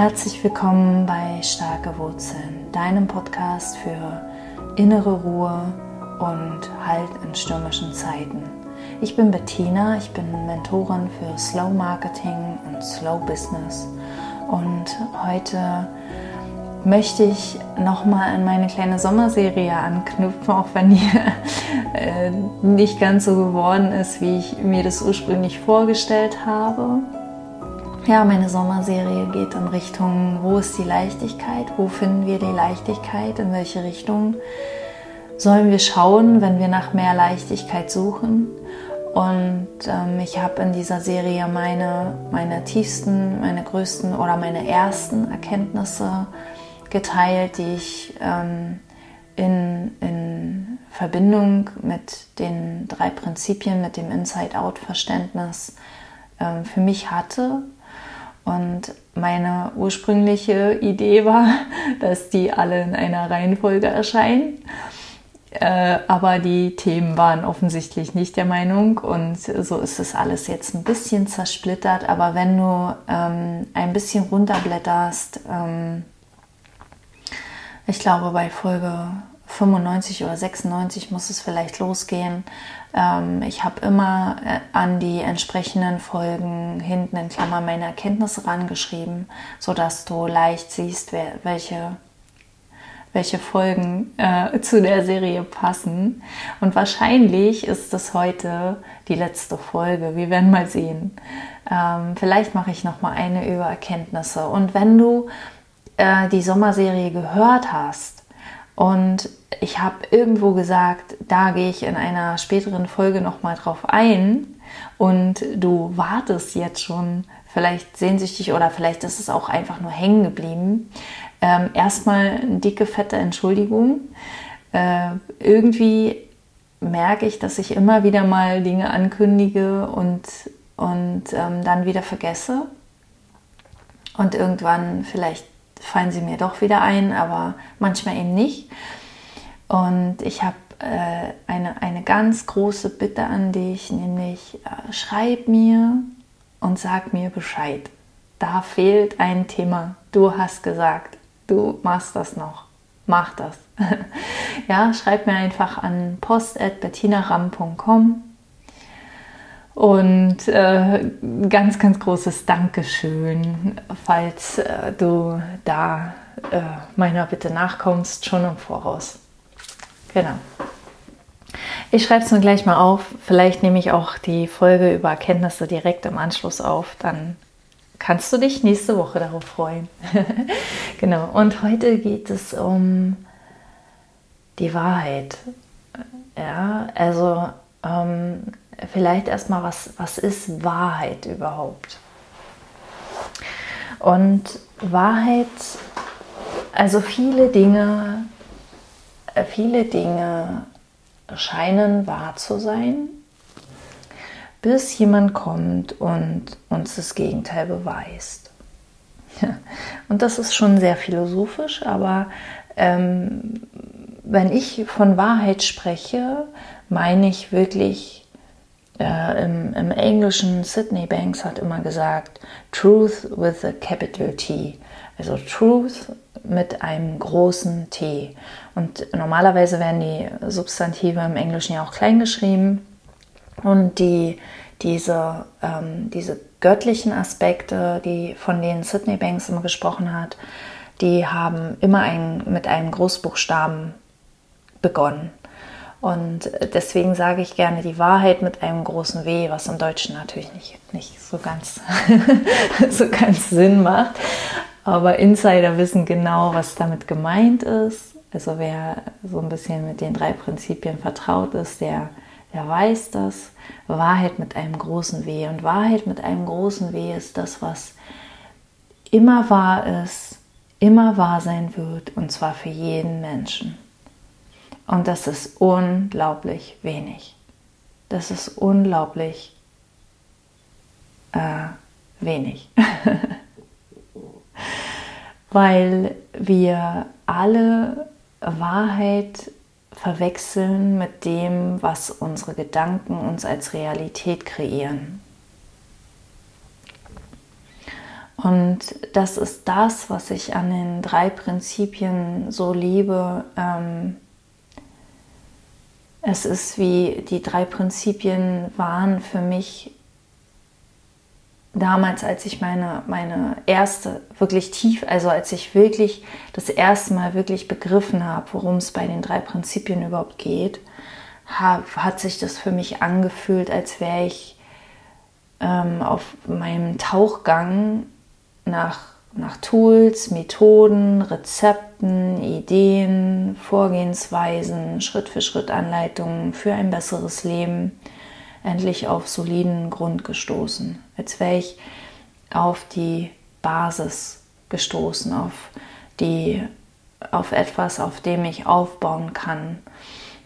Herzlich willkommen bei Starke Wurzeln, deinem Podcast für innere Ruhe und Halt in stürmischen Zeiten. Ich bin Bettina, ich bin Mentorin für Slow Marketing und Slow Business und heute möchte ich nochmal an meine kleine Sommerserie anknüpfen, auch wenn die äh, nicht ganz so geworden ist, wie ich mir das ursprünglich vorgestellt habe. Ja, meine Sommerserie geht in Richtung, wo ist die Leichtigkeit, wo finden wir die Leichtigkeit, in welche Richtung sollen wir schauen, wenn wir nach mehr Leichtigkeit suchen. Und ähm, ich habe in dieser Serie meine, meine tiefsten, meine größten oder meine ersten Erkenntnisse geteilt, die ich ähm, in, in Verbindung mit den drei Prinzipien, mit dem Inside-Out-Verständnis ähm, für mich hatte und meine ursprüngliche Idee war, dass die alle in einer Reihenfolge erscheinen. Äh, aber die Themen waren offensichtlich nicht der Meinung und so ist es alles jetzt ein bisschen zersplittert. Aber wenn du ähm, ein bisschen runterblätterst, ähm, ich glaube bei Folge 95 oder 96 muss es vielleicht losgehen. Ähm, ich habe immer äh, an die entsprechenden Folgen hinten in Klammer meine Erkenntnisse rangeschrieben, sodass du leicht siehst, wer, welche, welche Folgen äh, zu der Serie passen. Und wahrscheinlich ist es heute die letzte Folge. Wir werden mal sehen. Ähm, vielleicht mache ich noch mal eine über Erkenntnisse. Und wenn du äh, die Sommerserie gehört hast, und ich habe irgendwo gesagt, da gehe ich in einer späteren Folge nochmal drauf ein. Und du wartest jetzt schon vielleicht sehnsüchtig oder vielleicht ist es auch einfach nur hängen geblieben. Ähm, erstmal eine dicke, fette Entschuldigung. Äh, irgendwie merke ich, dass ich immer wieder mal Dinge ankündige und, und ähm, dann wieder vergesse. Und irgendwann vielleicht fallen sie mir doch wieder ein, aber manchmal eben nicht. Und ich habe äh, eine, eine ganz große Bitte an dich, nämlich äh, schreib mir und sag mir Bescheid. Da fehlt ein Thema. Du hast gesagt, du machst das noch. Mach das. ja, schreib mir einfach an post.bettinaram.com und äh, ganz, ganz großes Dankeschön, falls äh, du da äh, meiner Bitte nachkommst, schon im Voraus. Genau. Ich schreibe es mir gleich mal auf. Vielleicht nehme ich auch die Folge über Erkenntnisse direkt im Anschluss auf. Dann kannst du dich nächste Woche darauf freuen. genau. Und heute geht es um die Wahrheit. Ja, also ähm, vielleicht erstmal, was, was ist Wahrheit überhaupt? Und Wahrheit, also viele Dinge, viele Dinge scheinen wahr zu sein, bis jemand kommt und uns das Gegenteil beweist. Und das ist schon sehr philosophisch, aber ähm, wenn ich von Wahrheit spreche, meine ich wirklich äh, im, im, Englischen, Sydney Banks hat immer gesagt, Truth with a capital T. Also Truth mit einem großen T. Und normalerweise werden die Substantive im Englischen ja auch klein geschrieben. Und die, diese, ähm, diese göttlichen Aspekte, die, von denen Sydney Banks immer gesprochen hat, die haben immer ein, mit einem Großbuchstaben begonnen. Und deswegen sage ich gerne die Wahrheit mit einem großen W, was im Deutschen natürlich nicht, nicht so, ganz, so ganz Sinn macht. Aber Insider wissen genau, was damit gemeint ist. Also wer so ein bisschen mit den drei Prinzipien vertraut ist, der, der weiß das. Wahrheit mit einem großen W. Und Wahrheit mit einem großen W ist das, was immer wahr ist, immer wahr sein wird, und zwar für jeden Menschen. Und das ist unglaublich wenig. Das ist unglaublich äh, wenig. Weil wir alle Wahrheit verwechseln mit dem, was unsere Gedanken uns als Realität kreieren. Und das ist das, was ich an den drei Prinzipien so liebe. Ähm, es ist wie die drei Prinzipien waren für mich damals, als ich meine, meine erste wirklich tief, also als ich wirklich das erste Mal wirklich begriffen habe, worum es bei den drei Prinzipien überhaupt geht, hab, hat sich das für mich angefühlt, als wäre ich ähm, auf meinem Tauchgang nach, nach Tools, Methoden, Rezepten, Ideen, Vorgehensweisen, Schritt für Schritt Anleitungen für ein besseres Leben endlich auf soliden Grund gestoßen. Als wäre ich auf die Basis gestoßen, auf, die, auf etwas, auf dem ich aufbauen kann.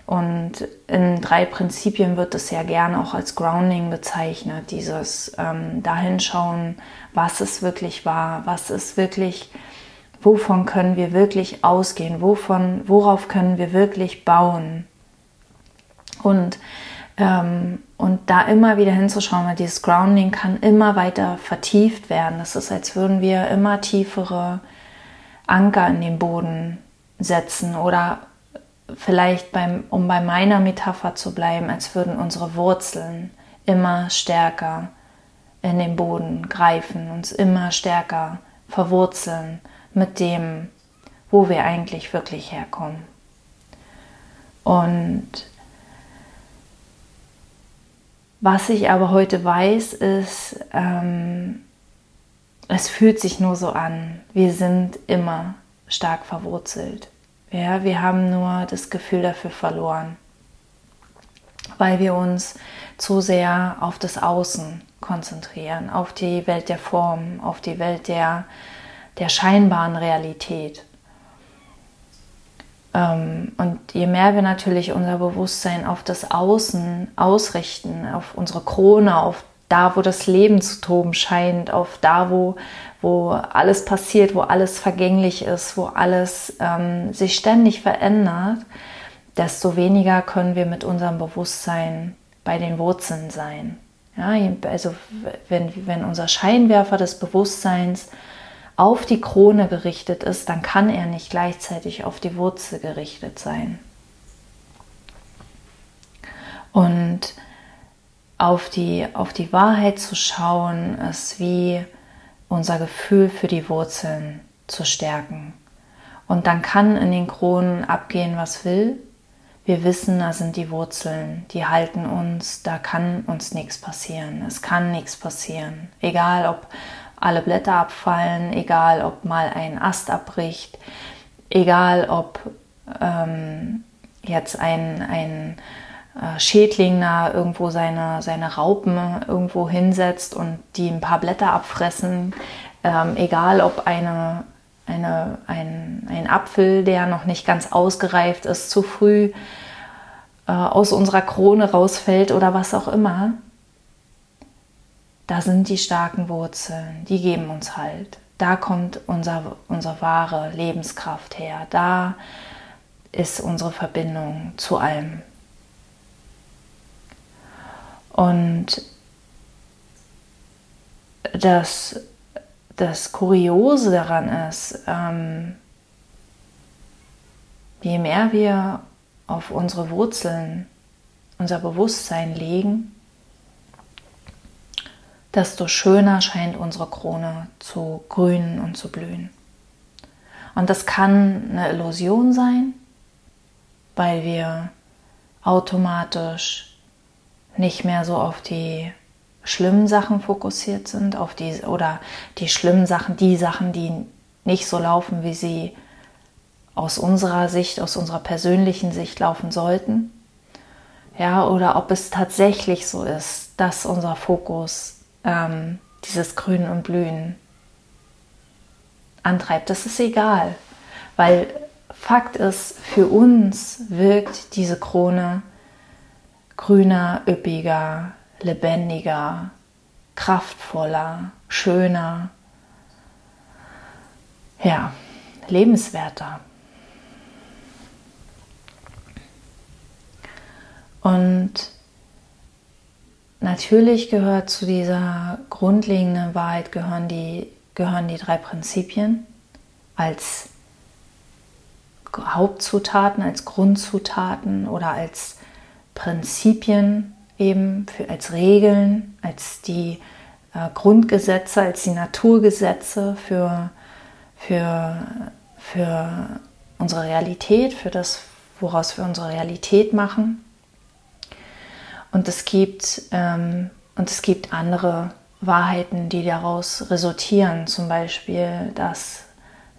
Und in drei Prinzipien wird es ja gerne auch als Grounding bezeichnet, dieses ähm, Dahinschauen, was es wirklich war, was ist wirklich, wovon können wir wirklich ausgehen, wovon, worauf können wir wirklich bauen. Und ähm, und da immer wieder hinzuschauen, weil dieses Grounding kann immer weiter vertieft werden. Das ist, als würden wir immer tiefere Anker in den Boden setzen oder vielleicht beim, um bei meiner Metapher zu bleiben, als würden unsere Wurzeln immer stärker in den Boden greifen, uns immer stärker verwurzeln mit dem, wo wir eigentlich wirklich herkommen. Und was ich aber heute weiß, ist, ähm, es fühlt sich nur so an. Wir sind immer stark verwurzelt. Ja, wir haben nur das Gefühl dafür verloren, weil wir uns zu sehr auf das Außen konzentrieren, auf die Welt der Form, auf die Welt der, der scheinbaren Realität. Ähm, und je mehr wir natürlich unser Bewusstsein auf das Außen ausrichten, auf unsere Krone, auf da, wo das Leben zu toben scheint, auf da, wo, wo alles passiert, wo alles vergänglich ist, wo alles ähm, sich ständig verändert, desto weniger können wir mit unserem Bewusstsein bei den Wurzeln sein. Ja, also wenn, wenn unser Scheinwerfer des Bewusstseins auf die Krone gerichtet ist, dann kann er nicht gleichzeitig auf die Wurzel gerichtet sein. Und auf die, auf die Wahrheit zu schauen, ist wie unser Gefühl für die Wurzeln zu stärken. Und dann kann in den Kronen abgehen, was will. Wir wissen, da sind die Wurzeln, die halten uns, da kann uns nichts passieren. Es kann nichts passieren. Egal, ob alle Blätter abfallen, egal ob mal ein Ast abbricht, egal ob ähm, jetzt ein, ein äh, Schädling da irgendwo seine, seine Raupen irgendwo hinsetzt und die ein paar Blätter abfressen, ähm, egal ob eine, eine, ein, ein Apfel, der noch nicht ganz ausgereift ist, zu früh äh, aus unserer Krone rausfällt oder was auch immer da sind die starken Wurzeln, die geben uns Halt. Da kommt unser, unsere wahre Lebenskraft her. Da ist unsere Verbindung zu allem. Und das, das Kuriose daran ist, ähm, je mehr wir auf unsere Wurzeln unser Bewusstsein legen, desto schöner scheint unsere Krone zu grünen und zu blühen. Und das kann eine Illusion sein, weil wir automatisch nicht mehr so auf die schlimmen Sachen fokussiert sind, auf die oder die schlimmen Sachen, die Sachen, die nicht so laufen, wie sie aus unserer Sicht, aus unserer persönlichen Sicht laufen sollten. Ja, oder ob es tatsächlich so ist, dass unser Fokus ähm, dieses Grün und Blühen antreibt. Das ist egal, weil Fakt ist, für uns wirkt diese Krone grüner, üppiger, lebendiger, kraftvoller, schöner, ja, lebenswerter. Und Natürlich gehört zu dieser grundlegenden Wahrheit gehören die, gehören die drei Prinzipien als Hauptzutaten, als Grundzutaten oder als Prinzipien eben, für, als Regeln, als die äh, Grundgesetze, als die Naturgesetze für, für, für unsere Realität, für das, woraus wir unsere Realität machen. Und es gibt, ähm, und es gibt andere Wahrheiten, die daraus resultieren, zum Beispiel, dass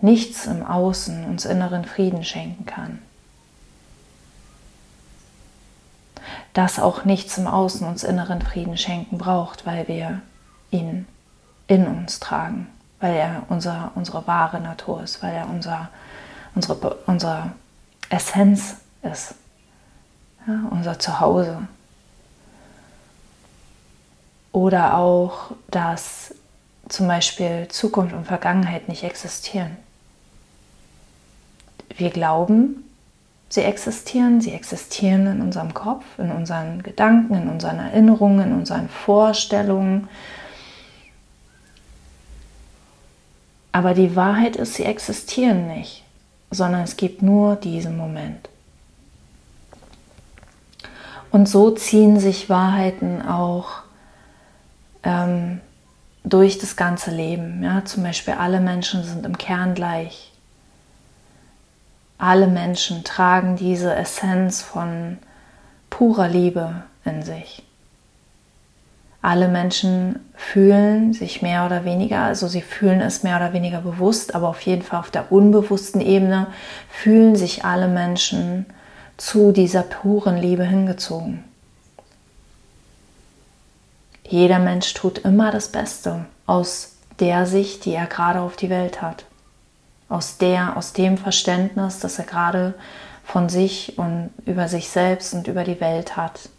nichts im Außen uns inneren Frieden schenken kann. Dass auch nichts im Außen uns inneren Frieden schenken braucht, weil wir ihn in uns tragen, weil er unser, unsere wahre Natur ist, weil er unser, unsere, unsere Essenz ist, ja, unser Zuhause. Oder auch, dass zum Beispiel Zukunft und Vergangenheit nicht existieren. Wir glauben, sie existieren, sie existieren in unserem Kopf, in unseren Gedanken, in unseren Erinnerungen, in unseren Vorstellungen, Aber die Wahrheit ist, sie existieren nicht, sondern es gibt nur diesen Moment. Und so ziehen sich Wahrheiten auch ähm, durch das ganze Leben. Ja? Zum Beispiel alle Menschen sind im Kern gleich. Alle Menschen tragen diese Essenz von purer Liebe in sich alle Menschen fühlen sich mehr oder weniger, also sie fühlen es mehr oder weniger bewusst, aber auf jeden Fall auf der unbewussten Ebene fühlen sich alle Menschen zu dieser puren Liebe hingezogen. Jeder Mensch tut immer das Beste aus der Sicht, die er gerade auf die Welt hat. Aus der, aus dem Verständnis, das er gerade von sich und über sich selbst und über die Welt hat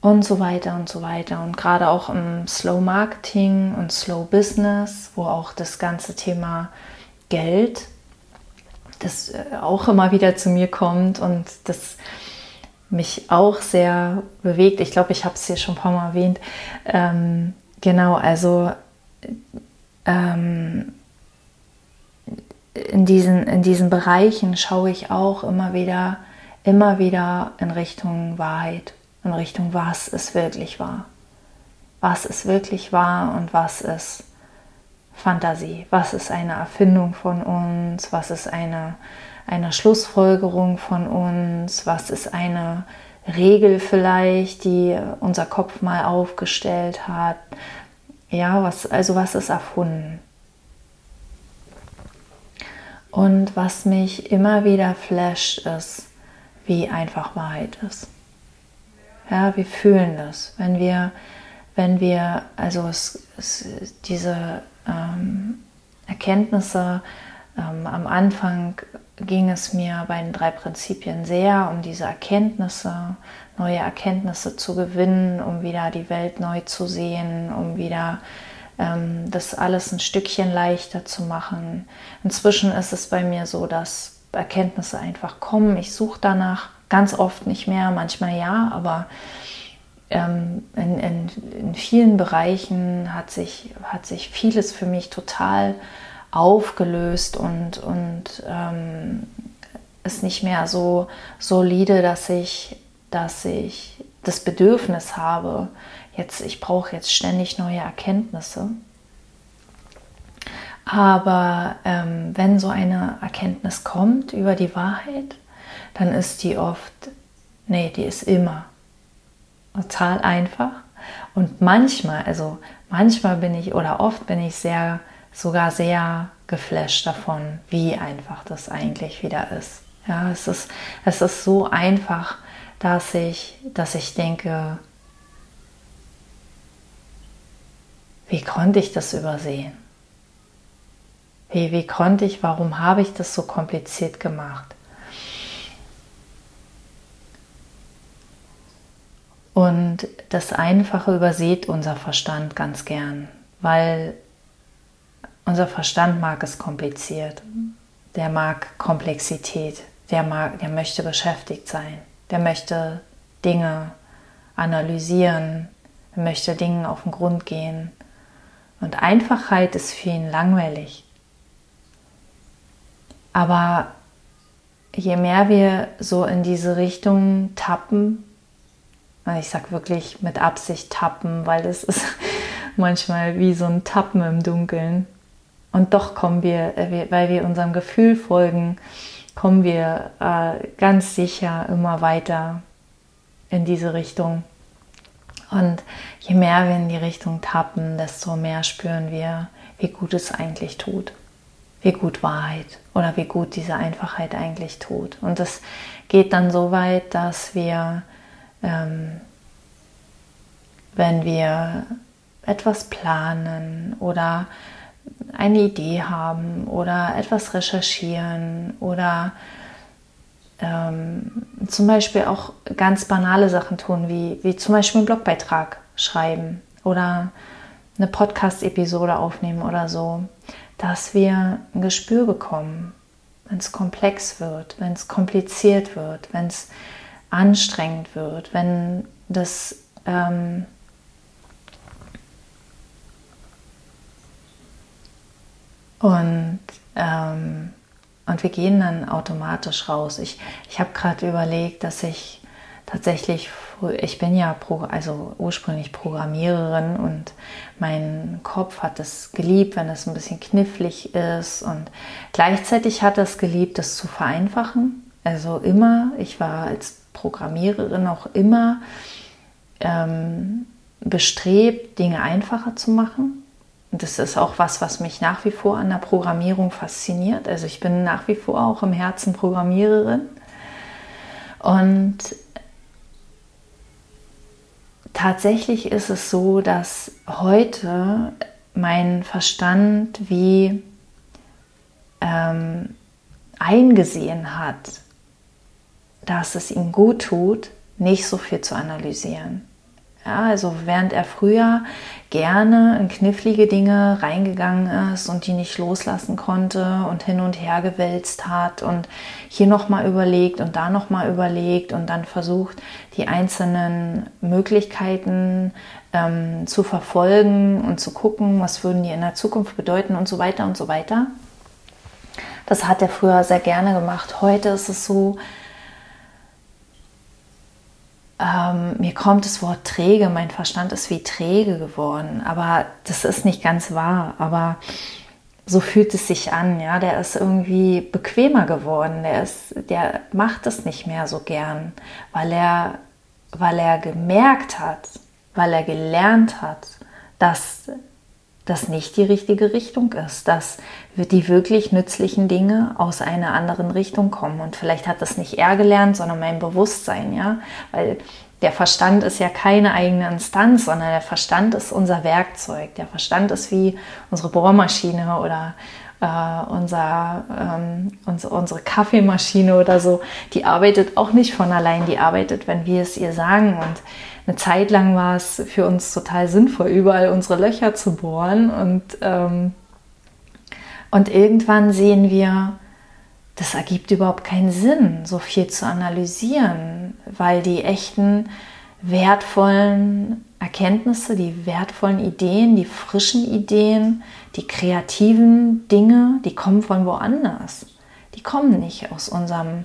und so weiter und so weiter. Und gerade auch im Slow Marketing und Slow Business, wo auch das ganze Thema Geld, das äh, auch immer wieder zu mir kommt und das mich auch sehr bewegt. Ich glaube, ich habe es hier schon ein paar Mal erwähnt. Ähm, genau, also ähm, in, diesen, in diesen Bereichen schaue ich auch immer wieder, immer wieder in Richtung Wahrheit in Richtung, was ist wirklich wahr. Was ist wirklich wahr und was ist Fantasie? Was ist eine Erfindung von uns? Was ist eine, eine Schlussfolgerung von uns? Was ist eine Regel vielleicht, die unser Kopf mal aufgestellt hat? Ja, was, also was ist erfunden? Und was mich immer wieder flasht, ist, wie einfach Wahrheit ist. Ja, wir fühlen das. Wenn wir, wenn wir, also es, es, diese ähm, Erkenntnisse, ähm, am Anfang ging es mir bei den drei Prinzipien sehr um diese Erkenntnisse, neue Erkenntnisse zu gewinnen, um wieder die Welt neu zu sehen, um wieder ähm, das alles ein Stückchen leichter zu machen. Inzwischen ist es bei mir so, dass Erkenntnisse einfach kommen. Ich suche danach Ganz oft nicht mehr, manchmal ja, aber ähm, in, in, in, vielen Bereichen hat sich, hat sich vieles für mich total aufgelöst und, und ähm, ist nicht mehr so solide, dass ich, dass ich das Bedürfnis habe, jetzt, ich brauche jetzt ständig neue Erkenntnisse. Aber ähm, wenn so eine Erkenntnis kommt über die Wahrheit, dann ist die oft, nee, die ist immer total einfach. Und manchmal, also manchmal bin ich oder oft bin ich sehr, sogar sehr geflasht davon, wie einfach das eigentlich wieder ist. Ja, es ist, es ist so einfach, dass ich, dass ich denke, wie konnte ich das übersehen? Wie, wie konnte ich, warum habe ich das so kompliziert gemacht? Und das Einfache übersieht unser Verstand ganz gern, weil unser Verstand mag es kompliziert. Der mag Komplexität. Der, mag, der möchte beschäftigt sein. Der möchte Dinge analysieren. Er möchte Dingen auf den Grund gehen. Und Einfachheit ist für ihn langweilig. Aber je mehr wir so in diese Richtung tappen, ich sage wirklich mit Absicht tappen, weil es ist manchmal wie so ein Tappen im Dunkeln. Und doch kommen wir, äh, weil wir unserem Gefühl folgen, kommen wir äh, ganz sicher immer weiter in diese Richtung. Und je mehr wir in die Richtung tappen, desto mehr spüren wir, wie gut es eigentlich tut. Wie gut Wahrheit oder wie gut diese Einfachheit eigentlich tut. Und es geht dann so weit, dass wir, ähm, wenn wir etwas planen oder eine Idee haben oder etwas recherchieren oder ähm, zum Beispiel auch ganz banale Sachen tun, wie, wie zum Beispiel einen Blogbeitrag schreiben oder eine Podcast-Episode aufnehmen oder so, dass wir ein Gespür bekommen, wenn es komplex wird, wenn es kompliziert wird, wenn es anstrengend wird, wenn das ähm, und ähm, und wir gehen dann automatisch raus. Ich, ich habe gerade überlegt, dass ich tatsächlich, ich bin ja Pro, also ursprünglich Programmiererin und mein Kopf hat es geliebt, wenn es ein bisschen knifflig ist und gleichzeitig hat es geliebt, es zu vereinfachen. Also immer, ich war als Programmiererin auch immer ähm, bestrebt, Dinge einfacher zu machen das ist auch was, was mich nach wie vor an der Programmierung fasziniert. Also ich bin nach wie vor auch im Herzen Programmiererin. Und tatsächlich ist es so, dass heute mein Verstand wie ähm, eingesehen hat, dass es ihm gut tut, nicht so viel zu analysieren. Ja, also während er früher gerne in knifflige Dinge reingegangen ist und die nicht loslassen konnte und hin und her gewälzt hat und hier nochmal überlegt und da nochmal überlegt und dann versucht, die einzelnen Möglichkeiten ähm, zu verfolgen und zu gucken, was würden die in der Zukunft bedeuten und so weiter und so weiter. Das hat er früher sehr gerne gemacht. Heute ist es so, ähm, mir kommt das Wort träge, mein Verstand ist wie träge geworden, aber das ist nicht ganz wahr, aber so fühlt es sich an, ja, der ist irgendwie bequemer geworden, der ist, der macht es nicht mehr so gern, weil er, weil er gemerkt hat, weil er gelernt hat, dass das nicht die richtige Richtung ist, dass die wirklich nützlichen Dinge aus einer anderen Richtung kommen. Und vielleicht hat das nicht er gelernt, sondern mein Bewusstsein, ja, weil der Verstand ist ja keine eigene Instanz, sondern der Verstand ist unser Werkzeug. Der Verstand ist wie unsere Bohrmaschine oder äh, unser, ähm, unsere, unsere Kaffeemaschine oder so. Die arbeitet auch nicht von allein, die arbeitet, wenn wir es ihr sagen. Und eine Zeit lang war es für uns total sinnvoll, überall unsere Löcher zu bohren. Und, ähm, und irgendwann sehen wir, das ergibt überhaupt keinen Sinn, so viel zu analysieren, weil die echten wertvollen Erkenntnisse, die wertvollen Ideen, die frischen Ideen, die kreativen Dinge, die kommen von woanders. Die kommen nicht aus unserem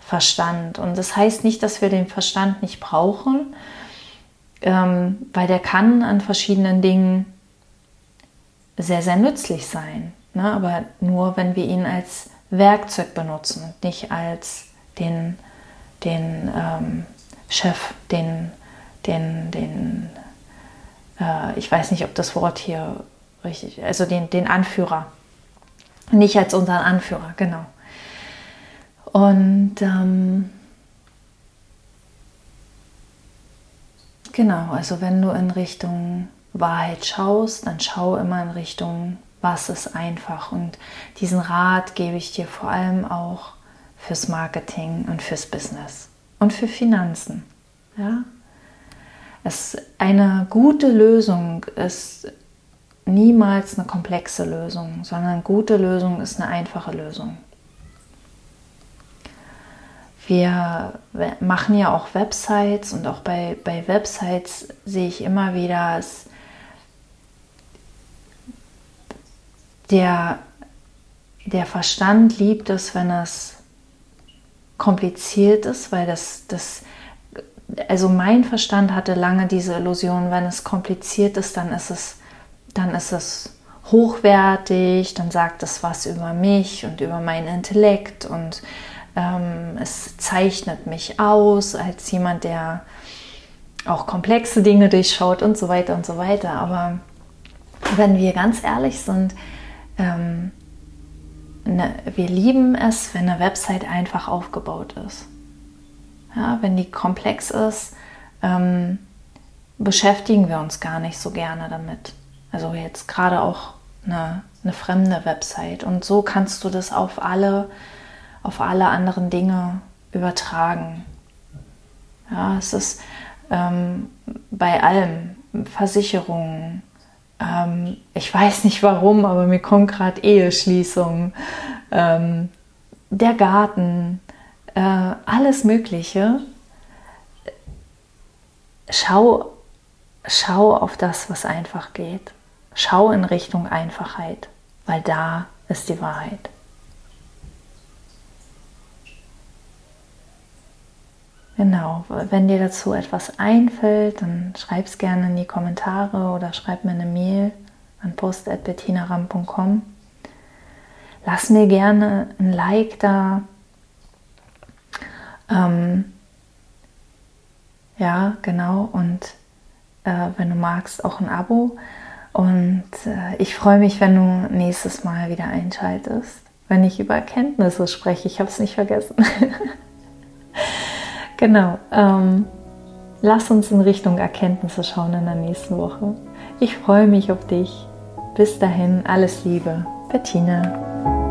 Verstand. Und das heißt nicht, dass wir den Verstand nicht brauchen, ähm, weil der kann an verschiedenen Dingen sehr, sehr nützlich sein. Ne? Aber nur, wenn wir ihn als Werkzeug benutzen und nicht als den, den ähm, Chef, den, den, den äh, ich weiß nicht, ob das Wort hier richtig, also den, den Anführer. Nicht als unseren Anführer, genau. Und ähm, genau, also wenn du in Richtung Wahrheit schaust, dann schau immer in Richtung was ist einfach. Und diesen Rat gebe ich dir vor allem auch fürs Marketing und fürs Business und für Finanzen. Ja? Es, eine gute Lösung ist niemals eine komplexe Lösung, sondern eine gute Lösung ist eine einfache Lösung. Wir machen ja auch Websites und auch bei, bei Websites sehe ich immer wieder, es der, der Verstand liebt es, wenn es kompliziert ist, weil das, das, also mein Verstand hatte lange diese Illusion, wenn es kompliziert ist, dann ist es, dann ist es hochwertig, dann sagt es was über mich und über meinen Intellekt und es zeichnet mich aus als jemand, der auch komplexe Dinge durchschaut und so weiter und so weiter. Aber wenn wir ganz ehrlich sind, ähm, ne, wir lieben es, wenn eine Website einfach aufgebaut ist. Ja, wenn die komplex ist, ähm, beschäftigen wir uns gar nicht so gerne damit. Also jetzt gerade auch eine, eine fremde Website. Und so kannst du das auf alle, auf alle anderen Dinge übertragen. Ja, es ist ähm, bei allem, Versicherungen, ähm, ich weiß nicht warum, aber mir kommt gerade Eheschließung, ähm, der Garten, äh, alles Mögliche. Schau, schau auf das, was einfach geht. Schau in Richtung Einfachheit, weil da ist die Wahrheit. Genau, wenn dir dazu etwas einfällt, dann schreib es gerne in die Kommentare oder schreib mir eine Mail an post.bettinaram.com. Lass mir gerne ein Like da. Ähm, ja, genau. Und äh, wenn du magst, auch ein Abo. Und äh, ich freue mich, wenn du nächstes Mal wieder einschaltest, wenn ich über Erkenntnisse spreche. Ich habe es nicht vergessen. Genau. Ähm, lass uns in Richtung Erkenntnisse schauen in der nächsten Woche. Ich freue mich auf dich. Bis dahin, alles Liebe. Bettina.